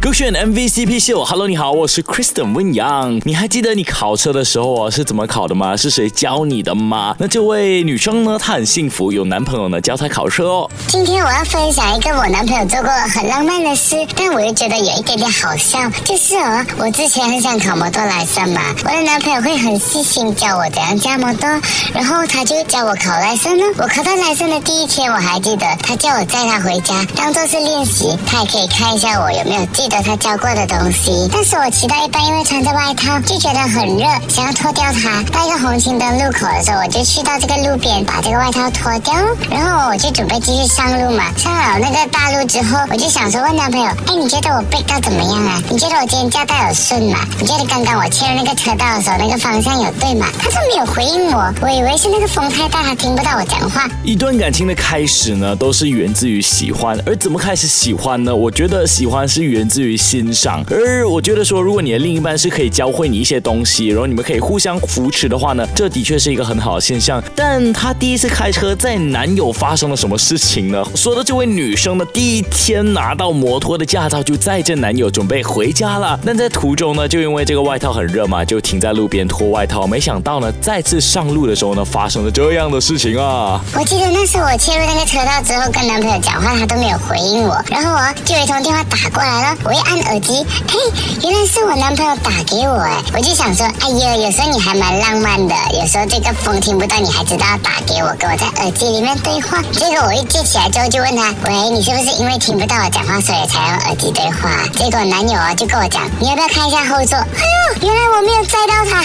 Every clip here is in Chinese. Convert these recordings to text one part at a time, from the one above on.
勾选 MVCp 秀。Hello，你好，我是 Kristen 温阳。你还记得你考车的时候啊是怎么考的吗？是谁教你的吗？那这位女生呢，她很幸福，有男朋友呢教她考车哦。今天我要分享一个我男朋友做过很浪漫的事，但我又觉得有一点点好笑。就是哦，我之前很想考摩托来生嘛，我的男朋友会很细心教我怎样驾摩托，然后他就教我考来生呢。我考到来生的第一天，我还记得他叫我载他回家，当做是练习，他也可以看一下我有没有记得他教过的东西。但是我骑到一半，因为穿着外套，就觉得很热，想要脱掉它。到一个红绿灯路口的时候，我就去到这个路边，把这个外套脱掉，然后我就准备继续上路嘛。上了那个大路之后，我就想说问男朋友，哎，你觉得我背到怎么样啊？你觉得我今天驾带有顺吗？你觉得刚刚我切入那个车道的时候，那个方向有对吗？他说没有回应我，我以为是那个风太大，他听不到我讲话。一段感情的开始呢，都是源自于喜欢，而怎么开始喜欢呢？我觉得喜欢是源自于欣赏，而我觉得说，如果你的另一半是可以教会你一些东西，然后你们可以互相扶持的话呢，这的确是一个很好的现象。但她第一次开车，在男友发生了什么事情呢？说的这位女生呢，第一天拿到摩托的驾照，就载着男友准备回家了。但在途中呢，就因为这个外套很热嘛，就停在路边脱外套。没想到呢，再次上路的时候呢，发生了这样的事情啊！我记得那时候我切入那个车道之后，跟男朋友讲话，他都没有回应我。然后我就有一通电话打过来了，我一按耳机，嘿，原来是我男朋友打给我哎！我就想说，哎呀，有时候你还蛮浪漫的，有时候这个风听不到，你还知道打给我，跟我在耳机里面对话。结果我一接起来之后，就问他，喂，你是不是因为听不到我讲话，所以才用耳机对话？结果男友啊就跟我讲，你要不要看一下后座？哎呦，原来我没有载到他，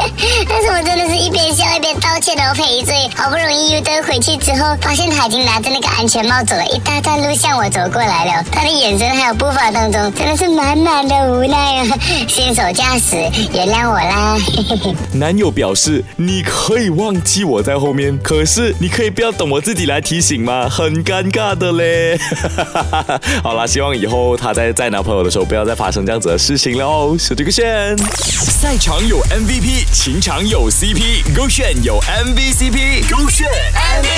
但是我真的是一边笑一边道歉的赔罪。好不容易又登回去之后，发现他已经拿着那个安全帽走了一大段路向我走过来了，他的眼神还有步伐当中，真的是满满的无奈啊！新手驾驶，原谅我啦。男友表示：“你可以忘记我在后面，可是你可以不要等我自己来提醒吗？很尴尬的嘞。”好啦，希望以后他在载男朋友的时候，不要再发生这样子的事情了哦。手这个线，赛场有 MVP，情场有 CP，勾选有 MVCp，勾选 MVCp 秀。